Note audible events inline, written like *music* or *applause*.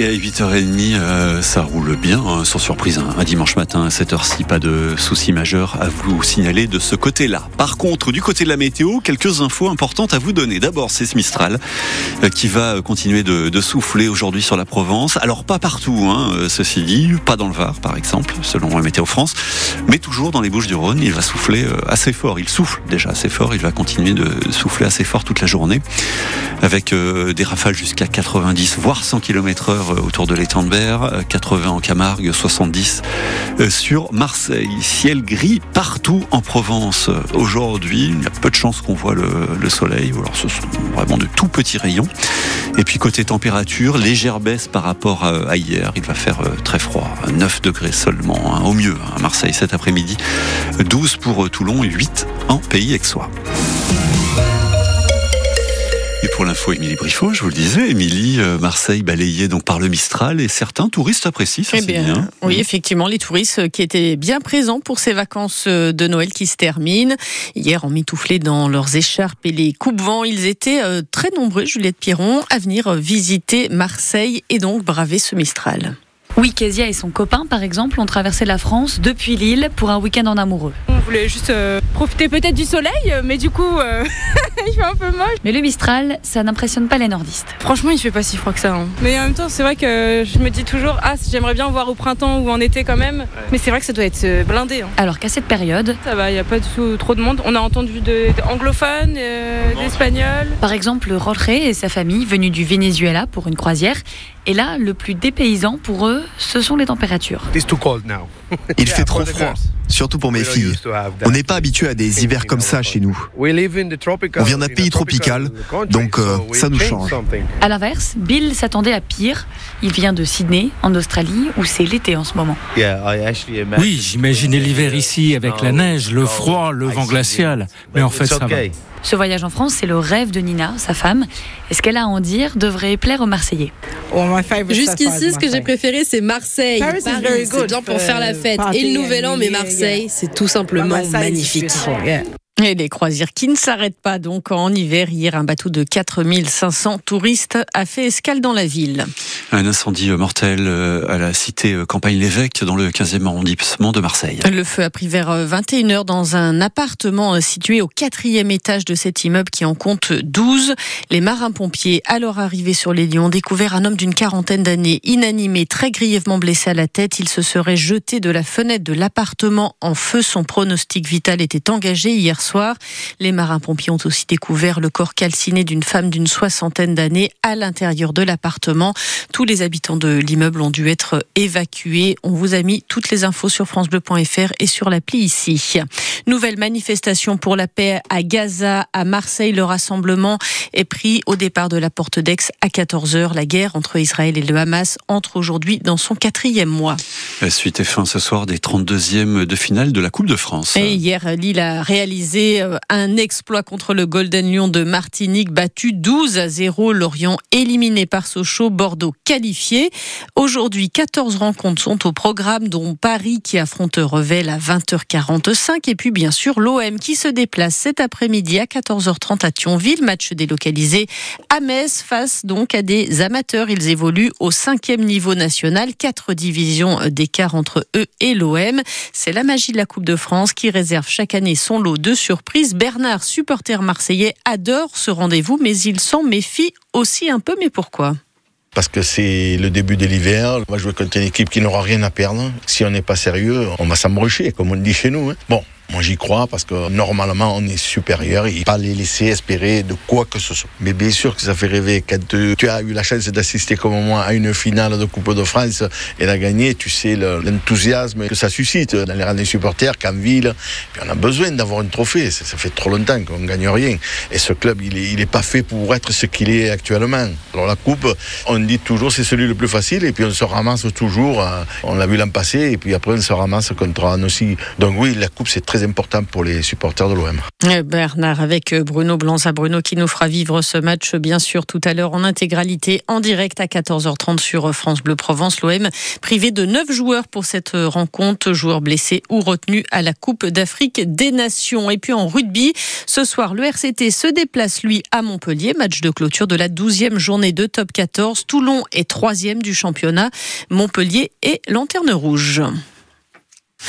Et à 8h30, euh, ça roule bien, hein, sans surprise. hein. Un dimanche matin à cette heure-ci, pas de soucis majeurs à vous signaler de ce côté-là. Par contre, du côté de la météo, quelques infos importantes à vous donner. D'abord, c'est ce Mistral euh, qui va continuer de, souffler aujourd'hui sur la Provence. Alors, pas partout, hein, euh, ceci dit, pas dans le Var, par exemple, selon Météo France, mais toujours dans les Bouches du Rhône, il va souffler euh, assez fort. Il souffle déjà assez fort, il va continuer de souffler assez fort toute la journée, avec euh, des rafales jusqu'à 90, voire 100 km heure euh, autour de l'étang de Berre, euh, 80 en Camargue, 70 euh, sur Marseille. Ciel gris partout en Provence aujourd'hui. Il y a peu de chances qu'on voit le, le soleil. Alors ce sont vraiment de tout petits rayons. Et puis côté température, légère baisse par rapport à, hier. Il va faire très froid, 9 degrés seulement, hein, au mieux hein, à Marseille cet après-midi. 12 pour Toulon et 8 en Pays Aixois. Pour l'info, Émilie Briffaut, je vous le disais, Émilie, euh, Marseille balayée donc par le Mistral et certains touristes apprécient ça. Eh c'est bien, bien. oui, effectivement, les touristes euh, qui étaient bien présents pour ces vacances euh, de Noël qui se terminent. Hier, en mitouflé dans leurs écharpes et les coupes-vents, ils étaient euh, très nombreux, Juliette Piron, à venir visiter Marseille et donc braver ce Mistral. Oui, Kezia et son copain, par exemple, ont traversé la France depuis Lille pour un week-end en amoureux. On voulait juste euh, profiter peut-être du soleil, mais du coup, euh, *laughs* il fait un peu moche. Mais le Mistral, ça n'impressionne pas les nordistes. Franchement, il fait pas si froid que ça. hein. Mais en même temps, c'est vrai que je me dis toujours, ah, j'aimerais bien voir au printemps ou en été quand même. Mais c'est vrai que ça doit être euh, blindé. hein. Alors qu'à cette période, Ça va, il n'y a pas du tout trop de monde. On a entendu de, de anglophones, euh, d'espagnols. par exemple, Jorge et sa famille venus du Venezuela pour une croisière. Et là, le plus dépaysant pour eux, ce sont les températures. Il *laughs* fait trop froid, surtout pour mes filles. On n'est pas habitué à des hivers comme ça chez nous. On vient d'un pays tropical, donc, euh, ça nous change. À l'inverse, Bill s'attendait à pire. Il vient de Sydney, en Australie, où c'est l'été en ce moment. Oui, j'imaginais l'hiver ici avec la neige, le froid, le vent glacial. Mais en fait, ça va. Ce voyage en France, c'est le rêve de Nina, sa femme. Et ce qu'elle a à en dire devrait plaire aux Marseillais. Jusqu'ici, ce que j'ai préféré, c'est Marseille. Paris is Paris, very c'est good bien pour faire la fête. Et le Nouvel An, mais Marseille, c'est tout simplement magnifique. Et les croisières qui ne s'arrêtent pas donc en hiver. Hier, un bateau de 4500 touristes a fait escale dans la ville. Un incendie mortel euh, à la cité euh, Campagne-l'Évêque dans le 15e arrondissement de Marseille. Le feu a pris vers 21h dans un appartement euh, situé au quatrième étage de cet immeuble qui en compte 12. Les marins-pompiers, alors arrivés sur les lieux, ont découvert un homme d'une quarantaine d'années, inanimé, très grièvement blessé à la tête. Il se serait jeté de la fenêtre de l'appartement en feu. Son pronostic vital était engagé hier soir. Les marins-pompiers ont aussi découvert le corps calciné d'une femme d'une soixantaine d'années à l'intérieur de l'appartement. Tous les habitants de l'immeuble ont dû être évacués. On vous a mis toutes les infos sur francebleu.fr et sur l'appli ici. Nouvelle manifestation pour la paix à Gaza, à Marseille. Le rassemblement est pris au départ de la porte d'Aix à 14h. La guerre entre Israël et le Hamas entre aujourd'hui dans son quatrième mois. La suite est fin ce soir des 32e de finale de la Coupe de France. Et hier, Lille a réalisé euh, un exploit contre le Golden Lion de Martinique, battu 12 à 0. Lorient éliminé par Sochaux, Bordeaux qualifié. Aujourd'hui, 14 rencontres sont au programme, dont Paris qui affronte Revel à 20h45. Et puis, bien sûr, l'OM qui se déplace cet après-midi à 14h30 à Thionville. Match délocalisé à Metz face donc à des amateurs. Ils évoluent au cinquième niveau national. Quatre divisions d'écart entre eux et l'OM. C'est la magie de la Coupe de France qui réserve chaque année son lot de surprises. Bernard, supporter marseillais, adore ce rendez-vous, mais il s'en méfie aussi un peu. Mais pourquoi? Parce que c'est le début de l'hiver. On va jouer contre une équipe qui n'aura rien à perdre. Si on n'est pas sérieux, on va s'embrucher, comme on dit chez nous. hein. Bon. Moi j'y crois parce que normalement on est supérieur et pas les laisser espérer de quoi que ce soit. Mais bien sûr que ça fait rêver quand tu as eu la chance d'assister comme moi à une finale de Coupe de France et la gagner, tu sais le- l'enthousiasme que ça suscite dans les rangs des supporters qu'en ville. Puis on a besoin d'avoir un trophée, ça, fait trop longtemps qu'on gagne rien. Et ce club il est, il est pas fait pour être ce qu'il est actuellement. Alors la Coupe, on dit toujours c'est celui le plus facile et puis on se ramasse toujours, euh, on l'a vu l'an passé et puis après on se ramasse contre Annecy. Donc oui la Coupe c'est très important pour les supporters de l'OM. Bernard avec Bruno Blanza. Bruno qui nous fera vivre ce match, bien sûr, tout à l'heure en intégralité, en direct à 14h30 sur France Bleu Provence. L'OM privé de 9 joueurs pour cette rencontre, joueurs blessés ou retenus à la Coupe d'Afrique des Nations. Et puis en rugby, ce soir, le RCT se déplace, lui, à Montpellier. Match de clôture de la 12e journée de top 14. Toulon est troisième du championnat. Montpellier est lanterne rouge.